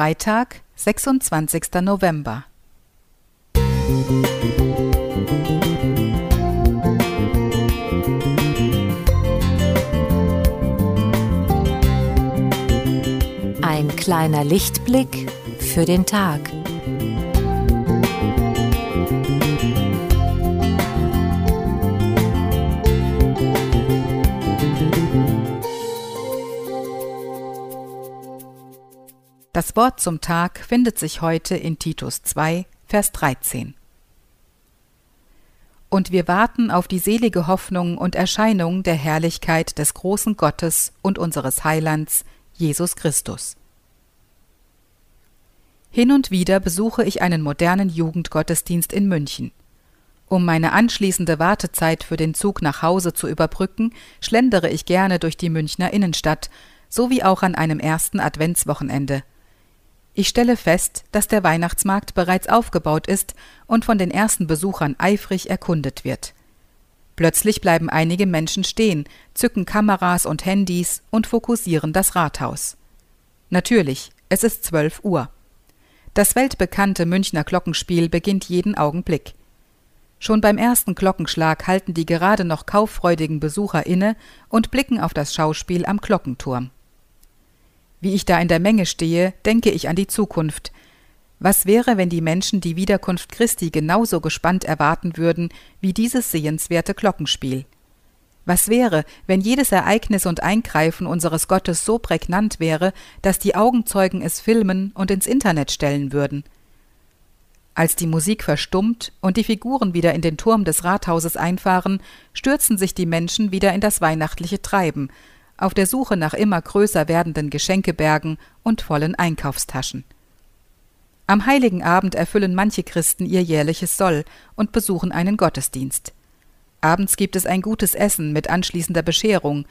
Freitag, 26. November. Ein kleiner Lichtblick für den Tag. Das Wort zum Tag findet sich heute in Titus 2, Vers 13. Und wir warten auf die selige Hoffnung und Erscheinung der Herrlichkeit des großen Gottes und unseres Heilands, Jesus Christus. Hin und wieder besuche ich einen modernen Jugendgottesdienst in München. Um meine anschließende Wartezeit für den Zug nach Hause zu überbrücken, schlendere ich gerne durch die Münchner Innenstadt, sowie auch an einem ersten Adventswochenende. Ich stelle fest, dass der Weihnachtsmarkt bereits aufgebaut ist und von den ersten Besuchern eifrig erkundet wird. Plötzlich bleiben einige Menschen stehen, zücken Kameras und Handys und fokussieren das Rathaus. Natürlich, es ist zwölf Uhr. Das weltbekannte Münchner Glockenspiel beginnt jeden Augenblick. Schon beim ersten Glockenschlag halten die gerade noch kauffreudigen Besucher inne und blicken auf das Schauspiel am Glockenturm. Wie ich da in der Menge stehe, denke ich an die Zukunft. Was wäre, wenn die Menschen die Wiederkunft Christi genauso gespannt erwarten würden wie dieses sehenswerte Glockenspiel? Was wäre, wenn jedes Ereignis und Eingreifen unseres Gottes so prägnant wäre, dass die Augenzeugen es filmen und ins Internet stellen würden? Als die Musik verstummt und die Figuren wieder in den Turm des Rathauses einfahren, stürzen sich die Menschen wieder in das weihnachtliche Treiben, auf der Suche nach immer größer werdenden Geschenkebergen und vollen Einkaufstaschen. Am heiligen Abend erfüllen manche Christen ihr jährliches Soll und besuchen einen Gottesdienst. Abends gibt es ein gutes Essen mit anschließender Bescherung.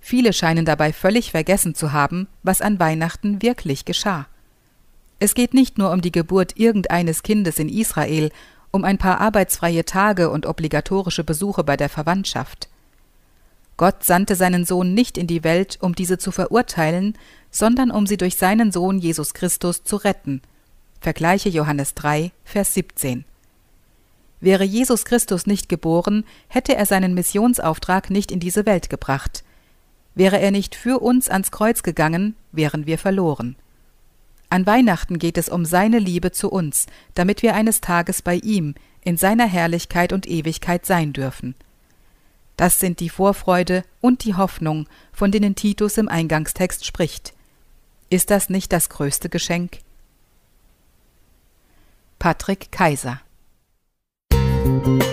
Viele scheinen dabei völlig vergessen zu haben, was an Weihnachten wirklich geschah. Es geht nicht nur um die Geburt irgendeines Kindes in Israel, um ein paar arbeitsfreie Tage und obligatorische Besuche bei der Verwandtschaft. Gott sandte seinen Sohn nicht in die Welt, um diese zu verurteilen, sondern um sie durch seinen Sohn Jesus Christus zu retten. Vergleiche Johannes 3, Vers 17. Wäre Jesus Christus nicht geboren, hätte er seinen Missionsauftrag nicht in diese Welt gebracht. Wäre er nicht für uns ans Kreuz gegangen, wären wir verloren. An Weihnachten geht es um seine Liebe zu uns, damit wir eines Tages bei ihm, in seiner Herrlichkeit und Ewigkeit sein dürfen. Das sind die Vorfreude und die Hoffnung, von denen Titus im Eingangstext spricht. Ist das nicht das größte Geschenk? Patrick Kaiser Musik